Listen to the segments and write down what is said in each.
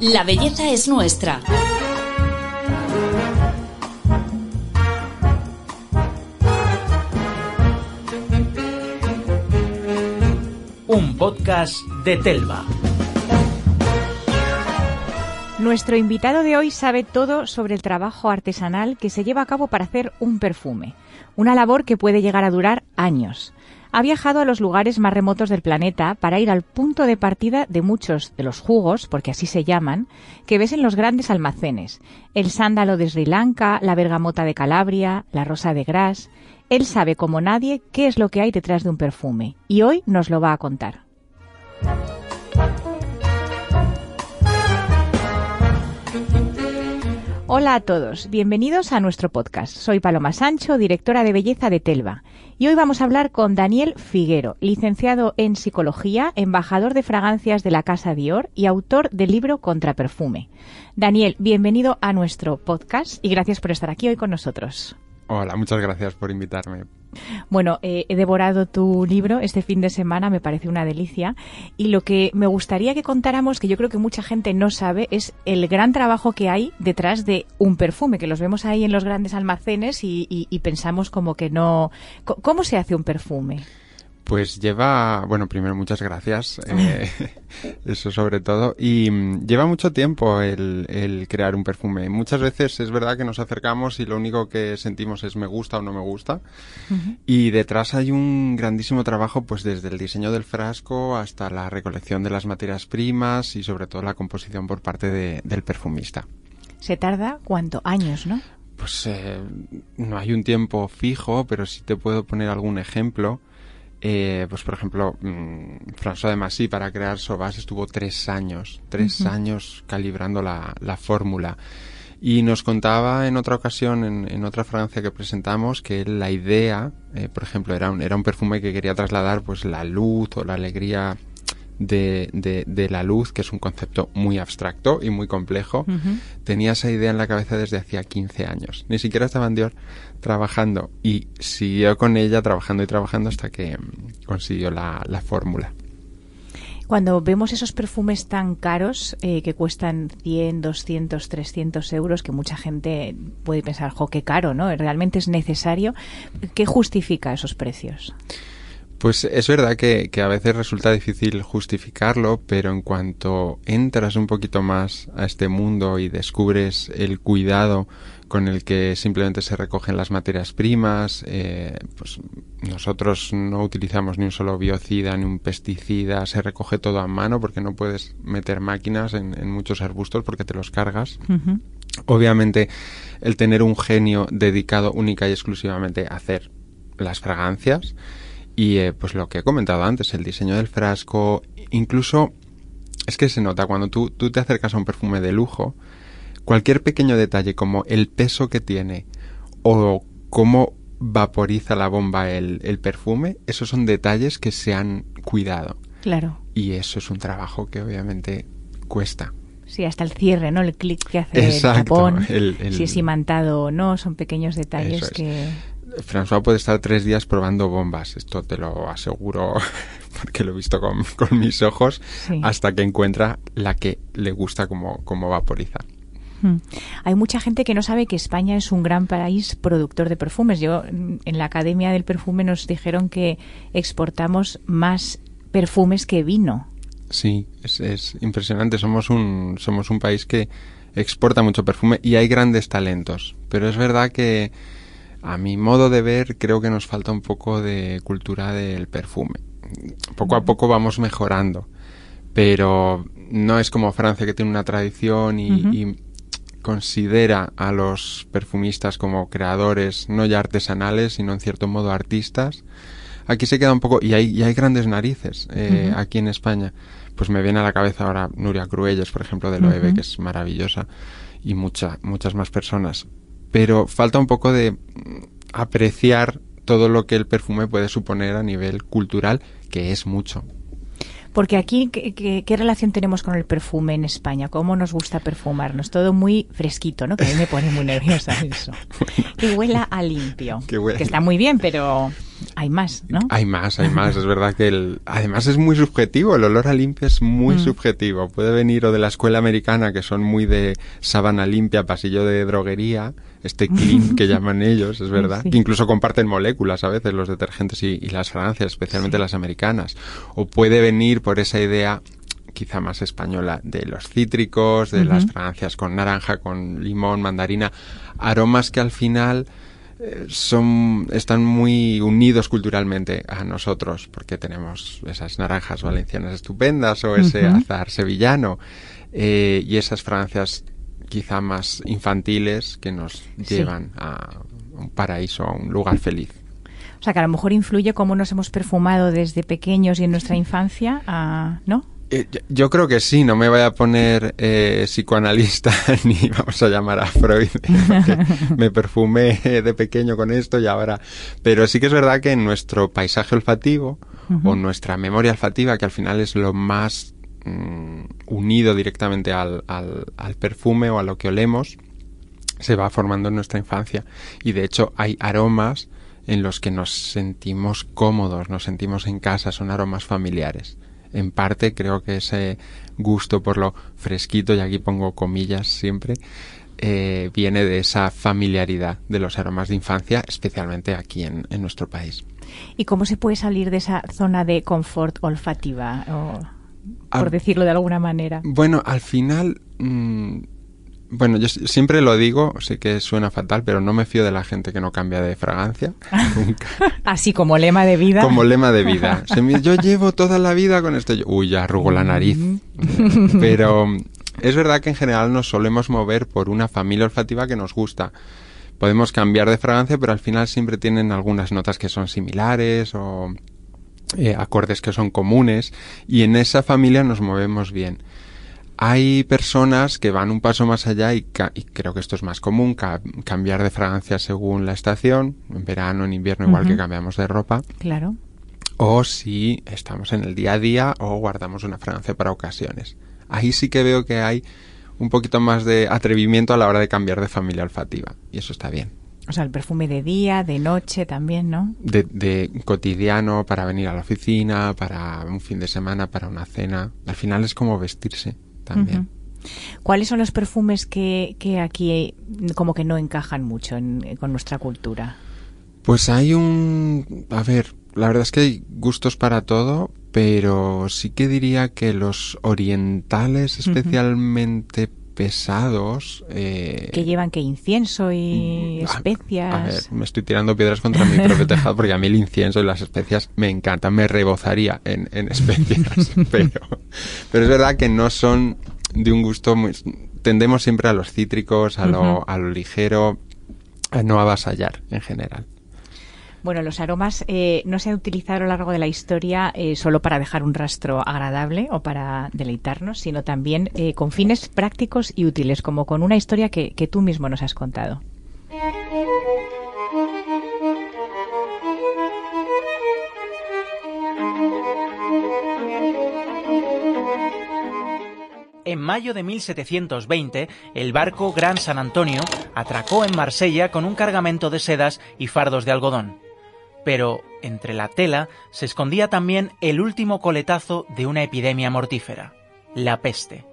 La belleza es nuestra. Un podcast de Telva. Nuestro invitado de hoy sabe todo sobre el trabajo artesanal que se lleva a cabo para hacer un perfume, una labor que puede llegar a durar años. Ha viajado a los lugares más remotos del planeta para ir al punto de partida de muchos de los jugos, porque así se llaman, que ves en los grandes almacenes. El sándalo de Sri Lanka, la bergamota de Calabria, la rosa de Gras. Él sabe como nadie qué es lo que hay detrás de un perfume y hoy nos lo va a contar. Hola a todos, bienvenidos a nuestro podcast. Soy Paloma Sancho, directora de belleza de Telva, y hoy vamos a hablar con Daniel Figuero, licenciado en psicología, embajador de fragancias de la Casa Dior y autor del libro Contraperfume. Daniel, bienvenido a nuestro podcast y gracias por estar aquí hoy con nosotros. Hola, muchas gracias por invitarme. Bueno, eh, he devorado tu libro este fin de semana, me parece una delicia. Y lo que me gustaría que contáramos, que yo creo que mucha gente no sabe, es el gran trabajo que hay detrás de un perfume, que los vemos ahí en los grandes almacenes y, y pensamos como que no. ¿Cómo se hace un perfume? Pues lleva, bueno, primero muchas gracias, eh, eso sobre todo, y mm, lleva mucho tiempo el, crear un perfume. Muchas veces es verdad que nos acercamos y lo único que sentimos es me gusta o no me gusta, y detrás hay un grandísimo trabajo, pues desde el diseño del frasco hasta la recolección de las materias primas y sobre todo la composición por parte del perfumista. ¿Se tarda cuánto? Años, ¿no? Pues eh, no hay un tiempo fijo, pero sí te puedo poner algún ejemplo. Eh, pues por ejemplo, mmm, François de Massy para crear Sobas estuvo tres años, tres años calibrando la, fórmula. Y nos contaba en otra ocasión, en, otra fragancia que presentamos, que la idea, eh, por ejemplo, era un, era un perfume que quería trasladar pues la luz o la alegría de, de, la luz, que es un concepto muy abstracto y muy complejo, tenía esa idea en la cabeza desde hacía 15 años. Ni siquiera estaba en Dior trabajando y siguió con ella trabajando y trabajando hasta que mm, consiguió la, la fórmula. Cuando vemos esos perfumes tan caros eh, que cuestan 100, 200, 300 euros, que mucha gente puede pensar, jo, qué caro, ¿no? ¿Realmente es necesario? ¿Qué justifica esos precios? Pues es verdad que, a veces resulta difícil justificarlo, pero en cuanto entras un poquito más a este mundo y descubres el cuidado con el que simplemente se recogen las materias primas, eh, pues nosotros no utilizamos ni un solo biocida ni un pesticida, se recoge todo a mano porque no puedes meter máquinas en, muchos arbustos porque te los cargas. Obviamente el tener un genio dedicado única y exclusivamente a hacer las fragancias, y eh, pues lo que he comentado antes, el diseño del frasco, incluso es que se nota cuando tú, tú te acercas a un perfume de lujo, cualquier pequeño detalle como el peso que tiene o cómo vaporiza la bomba el, el perfume, esos son detalles que se han cuidado. Claro. Y eso es un trabajo que obviamente cuesta. Sí, hasta el cierre, ¿no? El clic que hace el tapón, si es imantado o no, son pequeños detalles que... François puede estar tres días probando bombas, esto te lo aseguro porque lo he visto con, mis ojos, hasta que encuentra la que le gusta como, como vaporiza. Hmm. Hay mucha gente que no sabe que España es un gran país productor de perfumes. Yo en la Academia del Perfume nos dijeron que exportamos más perfumes que vino. Sí, es, es impresionante. Somos un, somos un país que exporta mucho perfume y hay grandes talentos. Pero es verdad que a mi modo de ver, creo que nos falta un poco de cultura del perfume. Poco a poco vamos mejorando, pero no es como Francia que tiene una tradición y, considera a los perfumistas como creadores no ya artesanales, sino en cierto modo artistas. Aquí se queda un poco, y hay, hay grandes narices eh, aquí en España. Pues me viene a la cabeza ahora Nuria Cruelles, por ejemplo, de Loewe, que es maravillosa, y mucha, muchas más personas pero falta un poco de apreciar todo lo que el perfume puede suponer a nivel cultural, que es mucho. Porque aquí, ¿qué, relación tenemos con el perfume en España? ¿Cómo nos gusta perfumarnos? Todo muy fresquito, ¿no? Que a mí me pone muy nerviosa eso. que huela a limpio. Que, está muy bien, pero hay más, ¿no? Hay más, hay más. es verdad que el, además es muy subjetivo. El olor a limpio es muy mm. subjetivo. Puede venir o de la escuela americana, que son muy de sábana limpia, pasillo de droguería, este clean que llaman ellos, es verdad. Que incluso comparten moléculas a veces los detergentes y, las fragancias, especialmente las americanas. O puede venir por esa idea quizá más española de los cítricos, de las fragancias con naranja, con limón, mandarina, aromas que al final son están muy unidos culturalmente a nosotros porque tenemos esas naranjas valencianas estupendas o ese azar sevillano eh, y esas fragancias quizá más infantiles que nos llevan a un paraíso, a un lugar feliz. O sea, que a lo mejor influye cómo nos hemos perfumado desde pequeños y en nuestra infancia, ¿no? Eh, yo creo que sí, no me voy a poner eh, psicoanalista ni vamos a llamar a Freud. me perfumé de pequeño con esto y ahora. Pero sí que es verdad que en nuestro paisaje olfativo o nuestra memoria olfativa, que al final es lo más mm, unido directamente al, al perfume o a lo que olemos, se va formando en nuestra infancia. Y de hecho hay aromas en los que nos sentimos cómodos, nos sentimos en casa, son aromas familiares en parte creo que ese gusto por lo fresquito, y aquí pongo comillas siempre, eh, viene de esa familiaridad de los aromas de infancia, especialmente aquí en, nuestro país. ¿Y cómo se puede salir de esa zona de confort olfativa, por decirlo de alguna manera? Bueno, al final... Mm, bueno, yo siempre lo digo, sé que suena fatal, pero no me fío de la gente que no cambia de fragancia. Nunca. Así como lema de vida. Como lema de vida. yo llevo toda la vida con esto. Uy, ya arrugo la nariz. Pero es verdad que en general nos solemos mover por una familia olfativa que nos gusta. Podemos cambiar de fragancia, pero al final siempre tienen algunas notas que son similares o eh, acordes que son comunes. Y en esa familia nos movemos bien. Hay personas que van un paso más allá y, creo que esto es más común, cambiar de fragancia según la estación, en verano, en invierno, igual que cambiamos de ropa. Claro. O si estamos en el día a día o guardamos una fragancia para ocasiones. Ahí sí que veo que hay un poquito más de atrevimiento a la hora de cambiar de familia olfativa. Y eso está bien. O sea, el perfume de día, de noche también, ¿no? De, de, cotidiano, para venir a la oficina, para un fin de semana, para una cena. Al final es como vestirse también. ¿Cuáles son los perfumes que, que, aquí como que no encajan mucho con nuestra cultura? Pues hay un... A ver, la verdad es que hay gustos para todo, pero sí que diría que los orientales especialmente pesados... Eh, que llevan que incienso y mm, especias... A, ver, me estoy tirando piedras contra mi propio tejado porque a mí el incienso y las especias me encantan, me rebozaría en, en especias, pero, pero es verdad que no son de un gusto muy... Tendemos siempre a los cítricos, a lo, a lo ligero, a no avasallar en general. Bueno, los aromas eh, no se han utilizado a lo largo de la historia eh, solo para dejar un rastro agradable o para deleitarnos, sino también eh, con fines prácticos y útiles, como con una historia que, que tú mismo nos has contado. En mayo de 1720, el barco Gran San Antonio atracó en Marsella con un cargamento de sedas y fardos de algodón pero entre la tela se escondía también el último coletazo de una epidemia mortífera, la peste.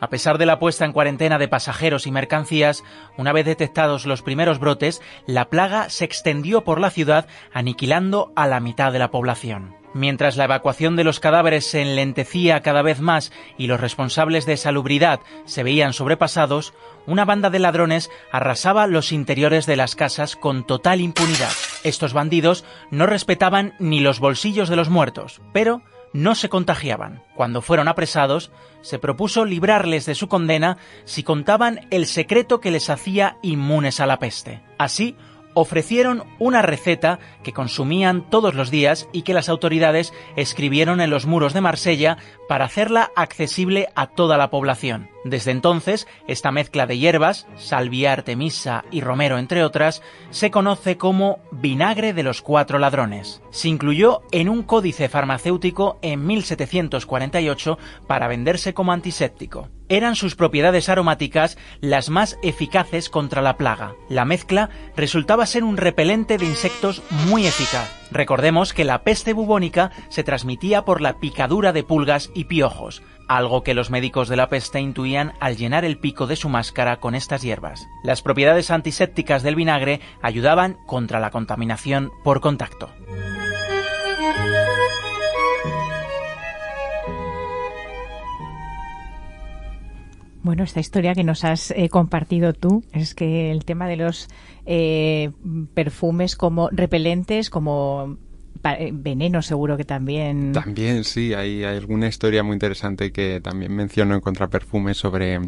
A pesar de la puesta en cuarentena de pasajeros y mercancías, una vez detectados los primeros brotes, la plaga se extendió por la ciudad aniquilando a la mitad de la población. Mientras la evacuación de los cadáveres se enlentecía cada vez más y los responsables de salubridad se veían sobrepasados, una banda de ladrones arrasaba los interiores de las casas con total impunidad. Estos bandidos no respetaban ni los bolsillos de los muertos, pero no se contagiaban. Cuando fueron apresados, se propuso librarles de su condena si contaban el secreto que les hacía inmunes a la peste. Así, ofrecieron una receta que consumían todos los días y que las autoridades escribieron en los muros de Marsella para hacerla accesible a toda la población. Desde entonces, esta mezcla de hierbas, salvia, artemisa y romero entre otras, se conoce como vinagre de los cuatro ladrones. Se incluyó en un códice farmacéutico en 1748 para venderse como antiséptico eran sus propiedades aromáticas las más eficaces contra la plaga. La mezcla resultaba ser un repelente de insectos muy eficaz. Recordemos que la peste bubónica se transmitía por la picadura de pulgas y piojos, algo que los médicos de la peste intuían al llenar el pico de su máscara con estas hierbas. Las propiedades antisépticas del vinagre ayudaban contra la contaminación por contacto. Bueno, esta historia que nos has eh, compartido tú es que el tema de los eh, perfumes como repelentes, como eh, veneno seguro que también. También, sí, hay, hay alguna historia muy interesante que también menciono en Contraperfume sobre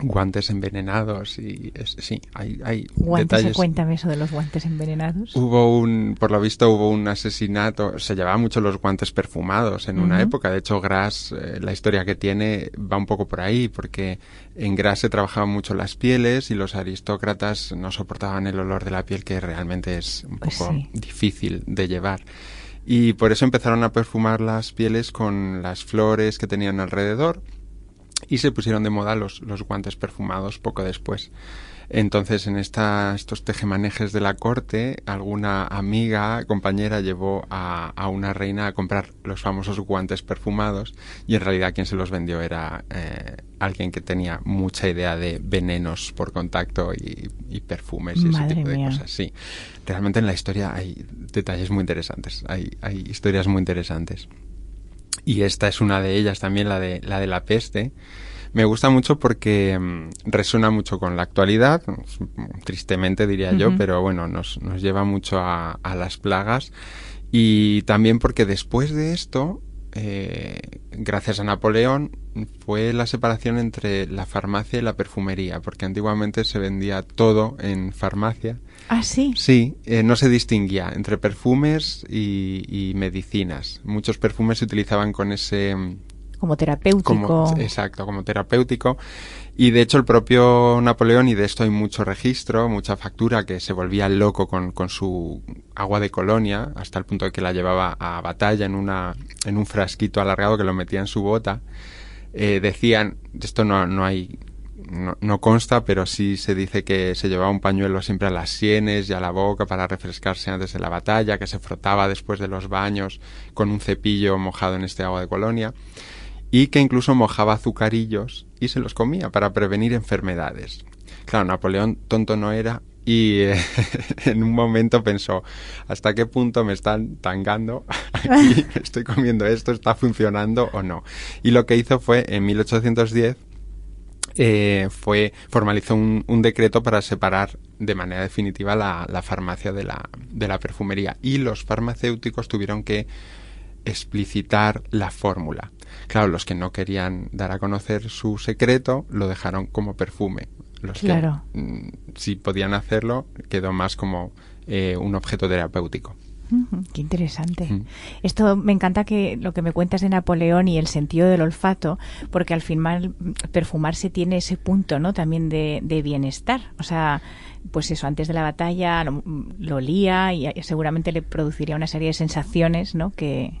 guantes envenenados y sí, hay, hay guantes, detalles. Cuéntame eso de los guantes envenenados. Hubo un, por lo visto hubo un asesinato, se llevaban mucho los guantes perfumados en una época, de hecho Gras, eh, la historia que tiene va un poco por ahí, porque en Gras se trabajaban mucho las pieles y los aristócratas no soportaban el olor de la piel que realmente es un Pues poco sí. difícil de llevar. Y por eso empezaron a perfumar las pieles con las flores que tenían alrededor y se pusieron de moda los, los guantes perfumados poco después. Entonces, en esta, estos tejemanejes de la corte, alguna amiga, compañera, llevó a, a una reina a comprar los famosos guantes perfumados y en realidad quien se los vendió era eh, alguien que tenía mucha idea de venenos por contacto y, y perfumes y Madre ese tipo de mía. cosas. Sí, realmente en la historia hay detalles muy interesantes, hay, hay historias muy interesantes y esta es una de ellas también, la de la, de la peste. Me gusta mucho porque mm, resuena mucho con la actualidad, tristemente diría yo, pero bueno, nos, nos lleva mucho a, a las plagas. Y también porque después de esto, eh, gracias a Napoleón, fue la separación entre la farmacia y la perfumería, porque antiguamente se vendía todo en farmacia. Ah, sí. Sí, eh, no se distinguía entre perfumes y, y medicinas. Muchos perfumes se utilizaban con ese Como terapéutico. como, exacto, como terapéutico. Y de hecho el propio Napoleón, y de esto hay mucho registro, mucha factura, que se volvía loco con, con su agua de colonia, hasta el punto de que la llevaba a batalla en, una, en un frasquito alargado que lo metía en su bota. Eh, decían, de esto no, no hay, no, no consta, pero sí se dice que se llevaba un pañuelo siempre a las sienes y a la boca para refrescarse antes de la batalla, que se frotaba después de los baños con un cepillo mojado en este agua de colonia y que incluso mojaba azucarillos y se los comía para prevenir enfermedades. Claro, Napoleón tonto no era y eh, en un momento pensó, ¿hasta qué punto me están tangando? Aquí estoy comiendo esto, ¿está funcionando o no? Y lo que hizo fue, en 1810, eh, fue formalizó un, un, decreto para separar de manera definitiva la, la farmacia de la, de la perfumería y los farmacéuticos tuvieron que explicitar la fórmula. Claro, los que no querían dar a conocer su secreto lo dejaron como perfume. Los claro. que mm, si podían hacerlo quedó más como eh, un objeto terapéutico. Mm, qué interesante. Mm. Esto me encanta que lo que me cuentas de Napoleón y el sentido del olfato, porque al final perfumarse tiene ese punto, ¿no? También de, de bienestar. O sea, pues eso, antes de la batalla lo, lo olía y seguramente le produciría una serie de sensaciones, ¿no? Que,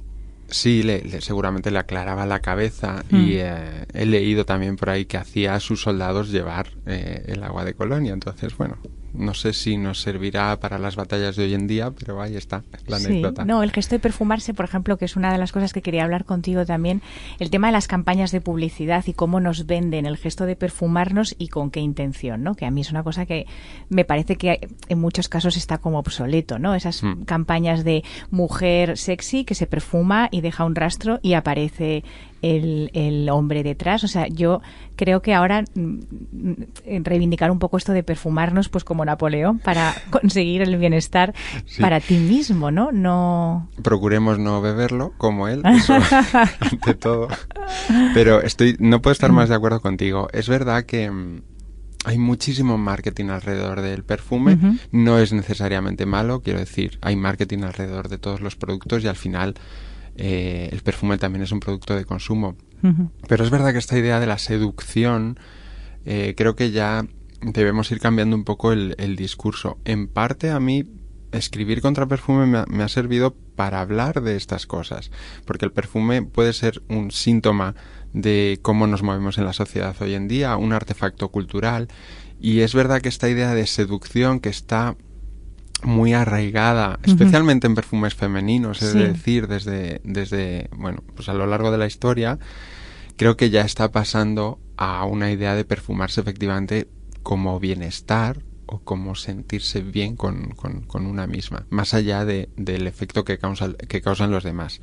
Sí, le, le, seguramente le aclaraba la cabeza mm. y eh, he leído también por ahí que hacía a sus soldados llevar eh, el agua de colonia. Entonces, bueno, no sé si nos servirá para las batallas de hoy en día, pero ahí está, la sí, anécdota. No, el gesto de perfumarse, por ejemplo, que es una de las cosas que quería hablar contigo también, el tema de las campañas de publicidad y cómo nos venden el gesto de perfumarnos y con qué intención, ¿no? Que a mí es una cosa que me parece que en muchos casos está como obsoleto, ¿no? Esas mm. campañas de mujer sexy que se perfuma y deja un rastro y aparece el, el, hombre detrás. O sea, yo creo que ahora mm, reivindicar un poco esto de perfumarnos, pues como Napoleón, para conseguir el bienestar sí. para ti mismo, ¿no? No. Procuremos no beberlo como él, eso ante todo. Pero estoy, no puedo estar más de acuerdo contigo. Es verdad que mm, hay muchísimo marketing alrededor del perfume. Uh -huh. No es necesariamente malo, quiero decir, hay marketing alrededor de todos los productos y al final eh, el perfume también es un producto de consumo. Uh -huh. Pero es verdad que esta idea de la seducción, eh, creo que ya debemos ir cambiando un poco el, el, discurso. En parte a mí escribir contra perfume me ha, me ha, servido para hablar de estas cosas, porque el perfume puede ser un síntoma de cómo nos movemos en la sociedad hoy en día, un artefacto cultural, y es verdad que esta idea de seducción que está muy arraigada, especialmente en perfumes femeninos, es decir, desde, desde, bueno, pues a lo largo de la historia, creo que ya está pasando a una idea de perfumarse efectivamente como bienestar o como sentirse bien con, con, una misma, más allá de, del efecto que, causa, que causan los demás.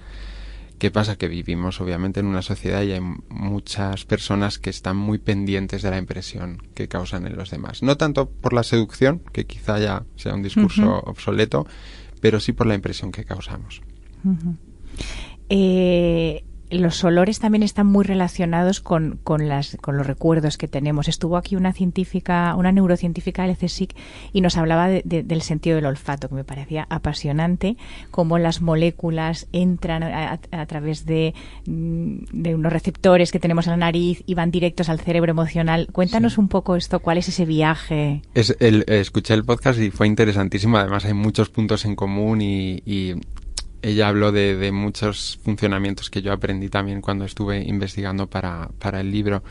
¿Qué pasa? Que vivimos obviamente en una sociedad y hay muchas personas que están muy pendientes de la impresión que causan en los demás. No tanto por la seducción, que quizá ya sea un discurso obsoleto, pero sí por la impresión que causamos. eh, los olores también están muy relacionados con, con, las, con los recuerdos que tenemos. Estuvo aquí una científica, una neurocientífica del CSIC y nos hablaba del sentido del olfato, que me parecía apasionante, cómo las moléculas entran a, través de, mm, de, unos receptores que tenemos en la nariz y van directos al cerebro emocional. Cuéntanos un poco esto, cuál es ese viaje. Es el, escuché el podcast y fue interesantísimo. Además, hay muchos puntos en común y, y ella habló de, muchos funcionamientos que yo aprendí también cuando estuve investigando para, para, el libro.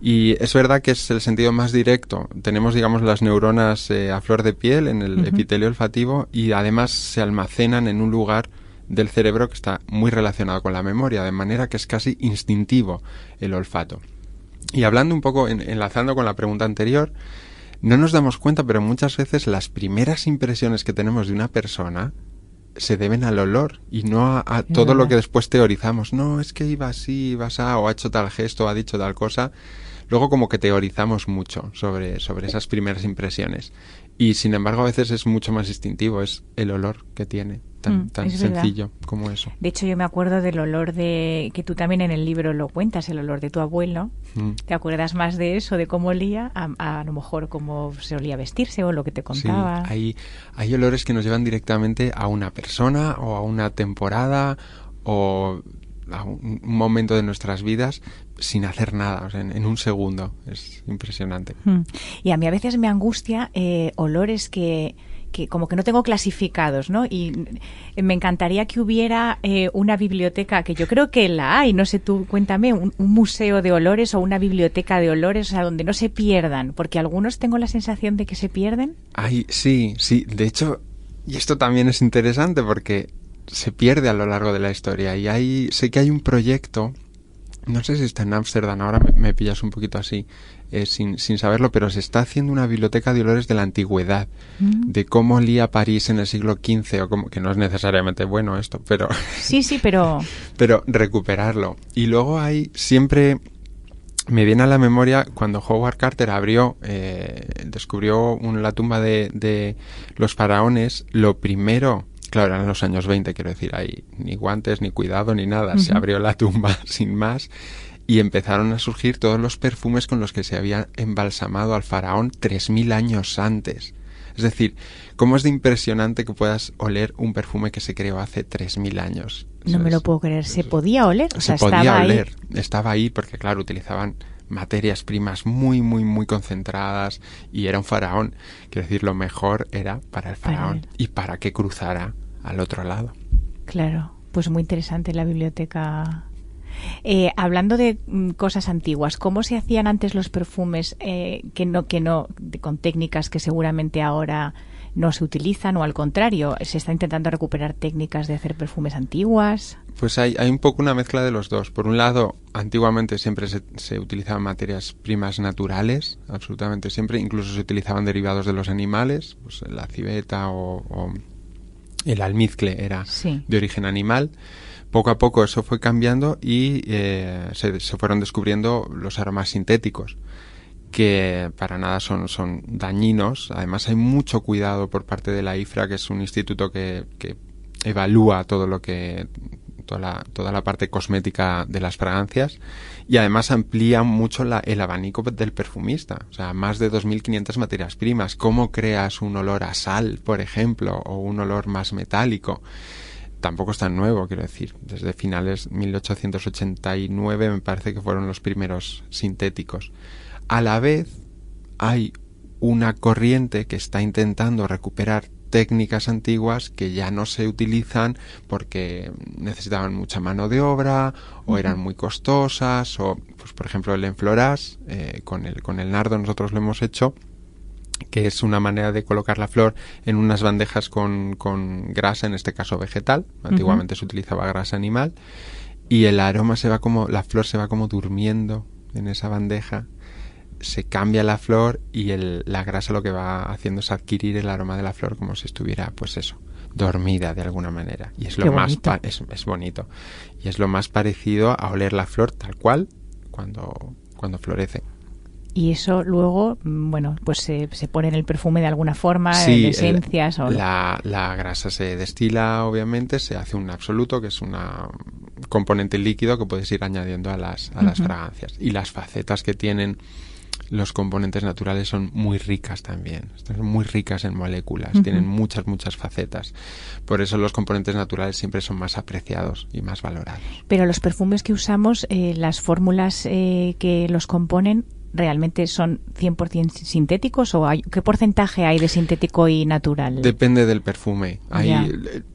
Y es verdad que es el sentido más directo. Tenemos, digamos, las neuronas eh, a flor de piel en el epitelio olfativo y además se almacenan en un lugar del cerebro que está muy relacionado con la memoria, de manera que es casi instintivo el olfato. Y hablando un poco, enlazando con la pregunta anterior, no nos damos cuenta, pero muchas veces las primeras impresiones que tenemos de una persona se deben al olor y no a, todo lo que después teorizamos. No, es que iba así, iba así, o ha hecho tal gesto, o ha dicho tal cosa. Luego como que teorizamos mucho sobre, sobre esas primeras impresiones. Y sin embargo a veces es mucho más instintivo, es el olor que tiene tan, mm, sencillo como eso. De hecho, yo me acuerdo del olor de, que tú también en el libro lo cuentas, el olor de tu abuelo. Mm. ¿Te acuerdas más de eso, de cómo olía? A, lo mejor cómo se olía vestirse o lo que te contaba. Sí, hay, hay olores que nos llevan directamente a una persona o a una temporada o a un momento de nuestras vidas sin hacer nada, en, un segundo. Es impresionante. Mm. Y a mí a veces me angustia eh, olores que que como que no tengo clasificados, ¿no? Y me encantaría que hubiera eh, una biblioteca, que yo creo que la hay, no sé tú, cuéntame, un, museo de olores o una biblioteca de olores, o sea, donde no se pierdan, porque algunos tengo la sensación de que se pierden. Ay, sí, sí, de hecho, y esto también es interesante porque se pierde a lo largo de la historia y hay, sé que hay un proyecto, no sé si está en Ámsterdam, ahora me pillas un poquito así, eh, sin, sin, saberlo, pero se está haciendo una biblioteca de olores de la antigüedad, mm. de cómo olía París en el siglo XV, o como, que no es necesariamente bueno esto, pero... Sí, sí, pero... pero recuperarlo. Y luego hay siempre... Me viene a la memoria cuando Howard Carter abrió, eh, descubrió la tumba de, de los faraones, lo primero Claro, eran los años 20, quiero decir, hay ni guantes, ni cuidado, ni nada. Se abrió la tumba sin más y empezaron a surgir todos los perfumes con los que se había embalsamado al faraón tres mil años antes. Es decir, ¿cómo es de impresionante que puedas oler un perfume que se creó hace tres mil años? No me lo puedo creer. ¿Se podía oler? O se podía oler. Estaba ahí porque, claro, utilizaban materias primas muy, muy, muy concentradas y era un faraón. Quiero decir, lo mejor era para el faraón y para que cruzara al otro lado. Claro, pues muy interesante la biblioteca eh, hablando de mm, cosas antiguas, ¿cómo se hacían antes los perfumes eh, que no, que no, con técnicas que seguramente ahora no se utilizan o al contrario, se está intentando recuperar técnicas de hacer perfumes antiguas? Pues hay, hay un poco una mezcla de los dos. Por un lado, antiguamente siempre se, se, utilizaban materias primas naturales, absolutamente siempre, incluso se utilizaban derivados de los animales, pues la civeta o, el almizcle era de origen animal poco a poco eso fue cambiando y eh, se, fueron descubriendo los aromas sintéticos que para nada son, son dañinos. Además hay mucho cuidado por parte de la IFRA, que es un instituto que, que evalúa todo lo que toda la, toda la parte cosmética de las fragancias y además amplía mucho el abanico del perfumista. O sea, más de 2.500 materias primas. ¿Cómo creas un olor a sal, por ejemplo, o un olor más metálico? tampoco es tan nuevo, quiero decir. Desde finales 1889 me parece que fueron los primeros sintéticos. A la vez hay una corriente que está intentando recuperar técnicas antiguas que ya no se utilizan porque necesitaban mucha mano de obra o eran muy costosas o pues por ejemplo el enflorás eh, con el con el nardo nosotros lo hemos hecho que es una manera de colocar la flor en unas bandejas con, con grasa, en este caso vegetal. Antiguamente se utilizaba grasa animal. Y el aroma se va como, la flor se va como durmiendo en esa bandeja. Se cambia la flor y el, la grasa lo que va haciendo es adquirir el aroma de la flor como si estuviera, pues eso, dormida de alguna manera. Y es lo más, es, es bonito. Y es lo más parecido a oler la flor tal cual cuando, cuando florece y eso luego, mm, bueno, pues se, se, pone en el perfume de alguna forma, en esencias o... La, la, grasa se destila, obviamente, se hace un absoluto, que es un componente líquido que puedes ir añadiendo a las, a las fragancias. Y las facetas que tienen los componentes naturales son muy ricas también, están muy ricas en moléculas, tienen muchas, muchas facetas. Por eso los componentes naturales siempre son más apreciados y más valorados. Pero los perfumes que usamos, eh, las fórmulas eh, que los componen, realmente son 100% sintéticos o hay, qué porcentaje hay de sintético y natural? Depende del perfume. Hay,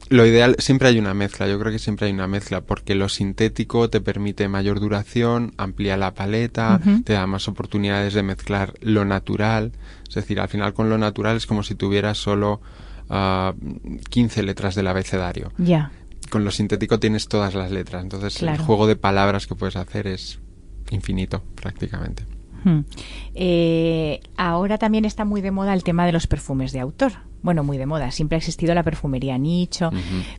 lo ideal, siempre hay una mezcla, yo creo que siempre hay una mezcla porque lo sintético te permite mayor duración, amplía la paleta, te da más oportunidades de mezclar lo natural. Es decir, al final con lo natural es como si tuvieras solo uh, ah, 15 letras del abecedario. Ya. Con lo sintético tienes todas las letras, entonces el juego de palabras que puedes hacer es infinito prácticamente. Hmm. Eh, ahora también está muy de moda el tema de los perfumes de autor bueno, muy de moda. Siempre ha existido la perfumería nicho,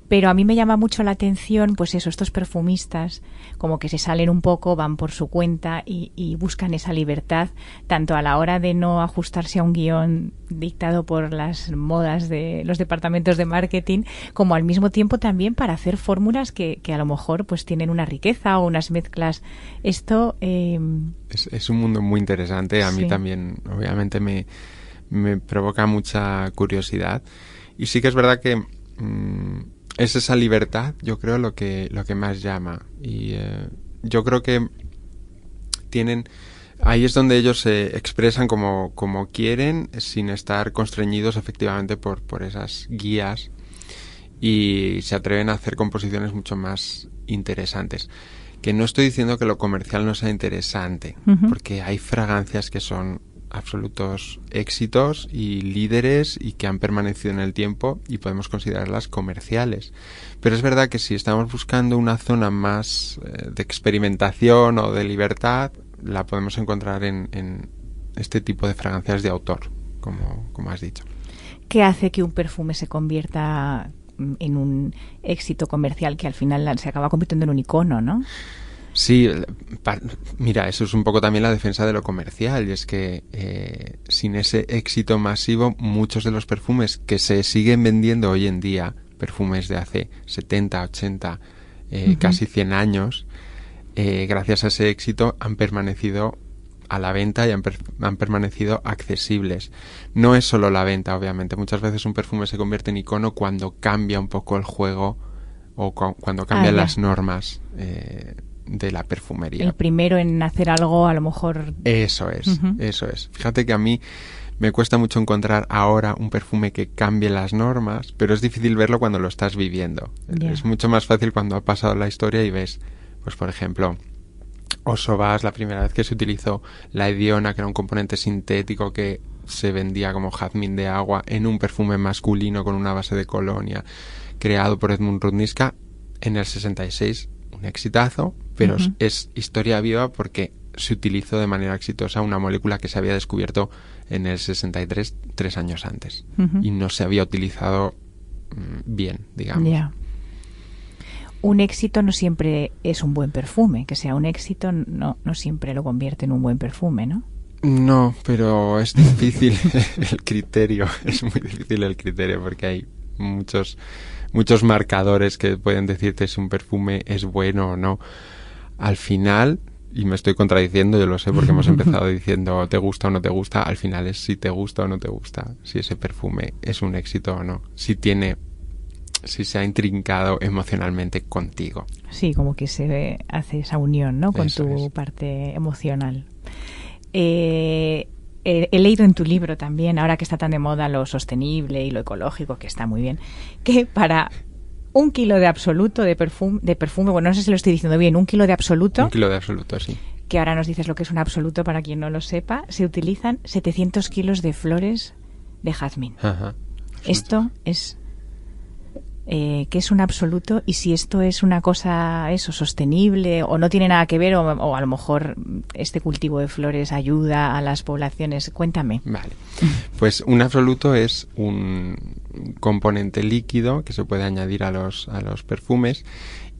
pero a mí me llama mucho la atención, pues eso, estos perfumistas como que se salen un poco, van por su cuenta y, buscan esa libertad, tanto a la hora de no ajustarse a un guion dictado por las modas de los departamentos de marketing, como al mismo tiempo también para hacer fórmulas que, que a lo mejor pues tienen una riqueza o unas mezclas. Esto eh... es, es, un mundo muy interesante. A mí también, obviamente, me me provoca mucha curiosidad. Y sí que es verdad que mm, es esa libertad, yo creo, lo que, lo que más llama. Y eh, yo creo que tienen... Ahí es donde ellos se expresan como, como quieren, sin estar constreñidos efectivamente por, por esas guías y se atreven a hacer composiciones mucho más interesantes. Que no estoy diciendo que lo comercial no sea interesante, porque hay fragancias que son absolutos éxitos y líderes y que han permanecido en el tiempo y podemos considerarlas comerciales. Pero es verdad que si estamos buscando una zona más eh, de experimentación o de libertad, la podemos encontrar en, en este tipo de fragancias de autor, como, como has dicho. ¿Qué hace que un perfume se convierta en un éxito comercial que al final se acaba convirtiendo en un icono, ¿no? Sí, mira, eso es un poco también la defensa de lo comercial y es que eh, sin ese éxito masivo muchos de los perfumes que se siguen vendiendo hoy en día, perfumes de hace 70, 80, eh, casi 100 años, eh, gracias a ese éxito han permanecido a la venta y han, permanecido accesibles. No es solo la venta, obviamente. Muchas veces un perfume se convierte en icono cuando cambia un poco el juego o cuando cambian ah, las normas de la perfumería. El primero en hacer algo, a lo mejor. Eso es, eso es. Fíjate que a mí me cuesta mucho encontrar ahora un perfume que cambie las normas, pero es difícil verlo cuando lo estás viviendo. Es mucho más fácil cuando ha pasado la historia y ves, pues por ejemplo, Osobas, la primera vez que se utilizó la Ediona, que era un componente sintético que se vendía como jazmín de agua en un perfume masculino con una base de colonia, creado por Edmund Rudniska en el 66 un exitazo, pero es historia viva porque se utilizó de manera exitosa una molécula que se había descubierto en el 63, tres años antes, y no se había utilizado mm, bien, digamos. Un éxito no siempre es un buen perfume, que sea un éxito no, no siempre lo convierte en un buen perfume, ¿no? No, pero es difícil el criterio, es muy difícil el criterio porque hay muchos muchos marcadores que pueden decirte si un perfume es bueno o no. Al final, y me estoy contradiciendo, yo lo sé porque hemos empezado diciendo te gusta o no te gusta, al final es si te gusta o no te gusta, si ese perfume es un éxito o no, si tiene si se ha intrincado emocionalmente contigo. Sí, como que se hace esa unión, ¿no? Con tu parte emocional. Eh, he leído en tu libro también, ahora que está tan de moda lo sostenible y lo ecológico, que está muy bien, que para un kilo de absoluto de perfume, de perfume, bueno, no sé si lo estoy diciendo bien, un kilo de absoluto. Un kilo de absoluto, sí. que ahora nos dices lo que es un absoluto para quien no lo sepa, se utilizan 700 kilos de flores de jazmín. Ajá. Esto es eh, que es un absoluto y si esto es una cosa eso sostenible o no tiene nada que ver o, o, a lo mejor este cultivo de flores ayuda a las poblaciones cuéntame. Vale. Pues un absoluto es un componente líquido que se puede añadir a los a los perfumes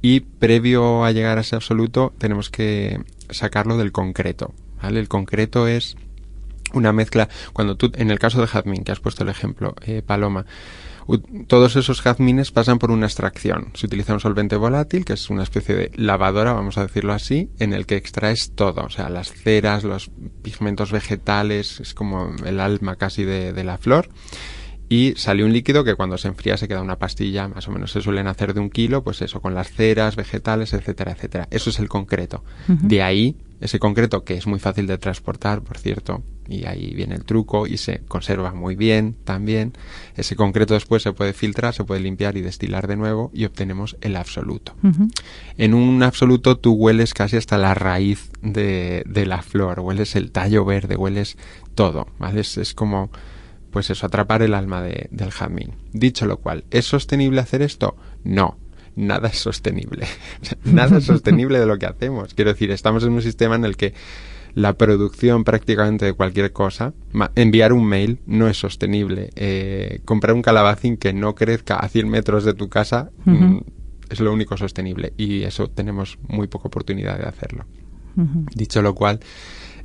y previo a llegar a ese absoluto tenemos que sacarlo del concreto vale el concreto es una mezcla. Cuando tú en el caso de jazmín que has puesto el ejemplo eh, paloma todos esos jazmines pasan por una extracción. Se utiliza un solvente volátil, que es una especie de lavadora, vamos a decirlo así, en el que extraes todo, o sea, las ceras, los pigmentos vegetales, es como el alma casi de, de la flor y sale un líquido que cuando se enfría se queda una pastilla, más o menos se suelen hacer de un kilo, pues eso, con las ceras, vegetales, etcétera, etcétera. Eso es el concreto. Uh -huh. De ahí, ese concreto que es muy fácil de transportar, por cierto, y ahí viene el truco y se conserva muy bien también. Ese concreto después se puede filtrar, se puede limpiar y destilar de nuevo y obtenemos el absoluto. Uh -huh. En un absoluto tú hueles casi hasta la raíz de, de la flor, hueles el tallo verde, hueles todo, ¿vale? Es, es como pues eso, atrapar el alma de, del jazmín. Dicho lo cual, ¿es sostenible hacer esto? No, nada es sostenible. nada es sostenible de lo que hacemos. Quiero decir, estamos en un sistema en el que la producción prácticamente de cualquier cosa, enviar un mail no es sostenible. Eh, comprar un calabacín que no crezca a 100 metros de tu casa uh -huh. es lo único sostenible y eso tenemos muy poca oportunidad de hacerlo. Uh -huh. Dicho lo cual,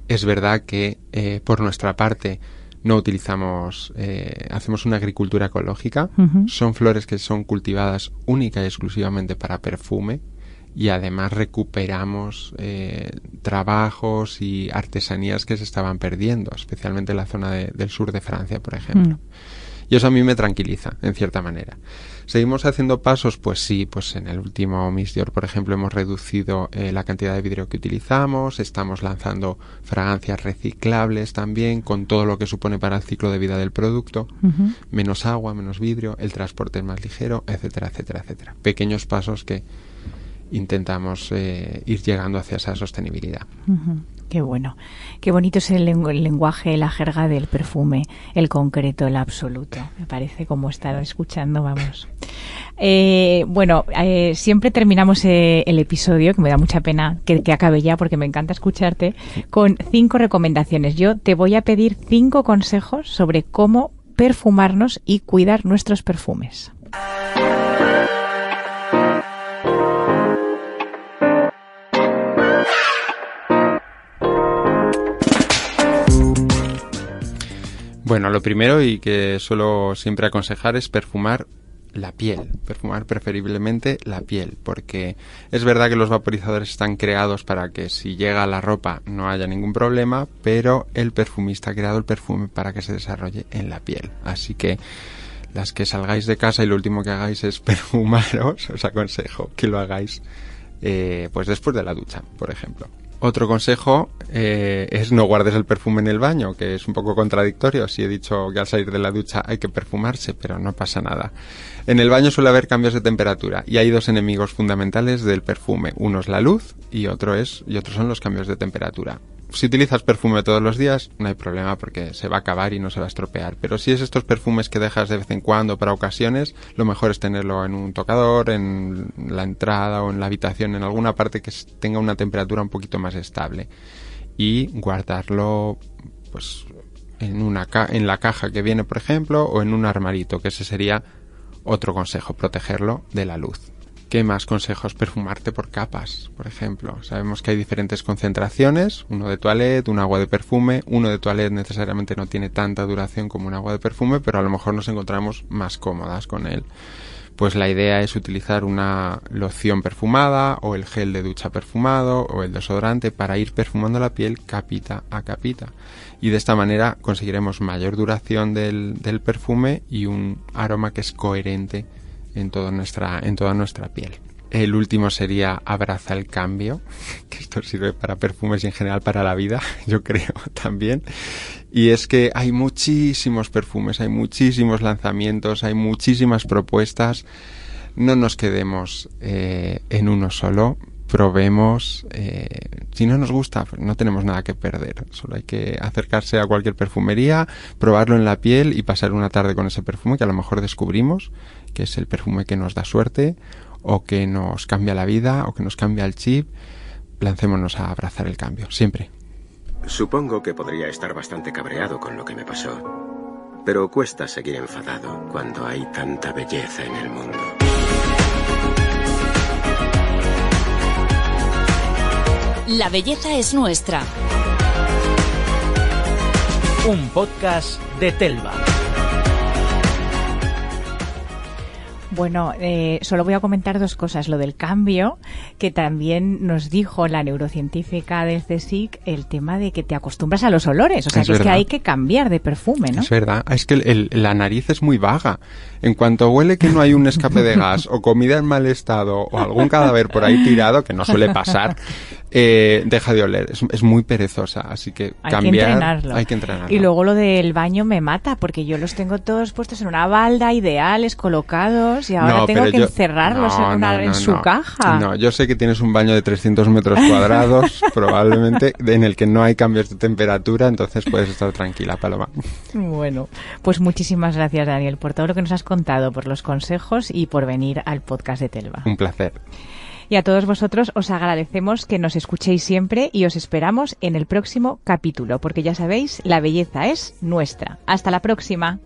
es verdad que eh, por nuestra parte no utilizamos, eh, hacemos una agricultura ecológica, uh -huh. son flores que son cultivadas única y exclusivamente para perfume y además recuperamos eh, trabajos y artesanías que se estaban perdiendo, especialmente en la zona de, del sur de Francia, por ejemplo. Uh -huh. Y eso a mí me tranquiliza, en cierta manera. ¿Seguimos haciendo pasos? Pues sí, pues en el último Miss Dior, por ejemplo, hemos reducido eh, la cantidad de vidrio que utilizamos, estamos lanzando fragancias reciclables también, con todo lo que supone para el ciclo de vida del producto, uh -huh. menos agua, menos vidrio, el transporte es más ligero, etcétera, etcétera, etcétera. Pequeños pasos que intentamos eh, ir llegando hacia esa sostenibilidad. Uh -huh. Qué bueno. Qué bonito es el, lengu el, lenguaje, la jerga del perfume, el concreto, el absoluto. Me parece como estar escuchando, vamos. Eh, bueno, eh, siempre terminamos eh, el episodio, que me da mucha pena que, que, acabe ya porque me encanta escucharte, con cinco recomendaciones. Yo te voy a pedir cinco consejos sobre cómo perfumarnos y cuidar nuestros perfumes. Bueno, lo primero y que suelo siempre aconsejar es perfumar la piel, perfumar preferiblemente la piel, porque es verdad que los vaporizadores están creados para que si llega a la ropa no haya ningún problema, pero el perfumista ha creado el perfume para que se desarrolle en la piel. Así que las que salgáis de casa y lo último que hagáis es perfumaros, os aconsejo que lo hagáis eh, pues después de la ducha, por ejemplo. Otro consejo eh, es no guardes el perfume en el baño, que es un poco contradictorio. Si he dicho que al salir de la ducha hay que perfumarse, pero no pasa nada. En el baño suele haber cambios de temperatura y hay dos enemigos fundamentales del perfume. Uno es la luz y otro es y otros son los cambios de temperatura. Si utilizas perfume todos los días, no hay problema porque se va a acabar y no se va a estropear. Pero si es estos perfumes que dejas de vez en cuando para ocasiones, lo mejor es tenerlo en un tocador, en la entrada o en la habitación, en alguna parte que tenga una temperatura un poquito más estable. Y guardarlo, pues, en, una en la caja que viene, por ejemplo, o en un armarito, que ese sería otro consejo, protegerlo de la luz. ¿Qué más consejos? Perfumarte por capas, por ejemplo. Sabemos que hay diferentes concentraciones, uno de toilette, un agua de perfume. Uno de toilette necesariamente no tiene tanta duración como un agua de perfume, pero a lo mejor nos encontramos más cómodas con él. Pues la idea es utilizar una loción perfumada o el gel de ducha perfumado o el desodorante para ir perfumando la piel capita a capita. Y de esta manera conseguiremos mayor duración del, del perfume y un aroma que es coherente en toda nuestra, en toda nuestra piel. El último sería abraza el cambio, que esto sirve para perfumes y en general para la vida, yo creo también. Y es que hay muchísimos perfumes, hay muchísimos lanzamientos, hay muchísimas propuestas. No nos quedemos eh, en uno solo, probemos, eh, si no nos gusta, pues no tenemos nada que perder. Solo hay que acercarse a cualquier perfumería, probarlo en la piel y pasar una tarde con ese perfume que a lo mejor descubrimos que es el perfume que nos da suerte o que nos cambia la vida o que nos cambia el chip. Lancémonos a abrazar el cambio, siempre. Supongo que podría estar bastante cabreado con lo que me pasó. Pero cuesta seguir enfadado cuando hay tanta belleza en el mundo. La belleza es nuestra. Un podcast de Telva. Bueno, eh, solo voy a comentar dos cosas. Lo del cambio, que también nos dijo la neurocientífica del CSIC, el tema de que te acostumbras a los olores. O sea, Es que es que hay que cambiar de perfume, ¿no? Es verdad, es que el- el- la nariz es muy vaga. En cuanto huele que no hay un escape de gas o comida en mal estado o algún cadáver por ahí tirado, que no suele pasar, eh, deja de oler. Es, es muy perezosa, así que Hay cambiar que entrenarlo. hay que entrenarlo. Y luego lo del baño me mata, porque yo los tengo todos puestos en una balda, ideales, colocados, y ahora No, tengo que yo- encerrarlos no, en, una- no, en su caja. No, yo sé que tienes un baño de 300 metros cuadrados, probablemente, en el que no hay cambios de temperatura, entonces puedes estar tranquila, Paloma. Bueno, pues muchísimas gracias, Daniel, por todo lo que nos has contado, por los consejos y por venir al podcast de Telva. Un placer. Y a todos vosotros os agradecemos que nos escuchéis siempre y os esperamos en el próximo capítulo, porque ya sabéis, la belleza es nuestra. Hasta la próxima.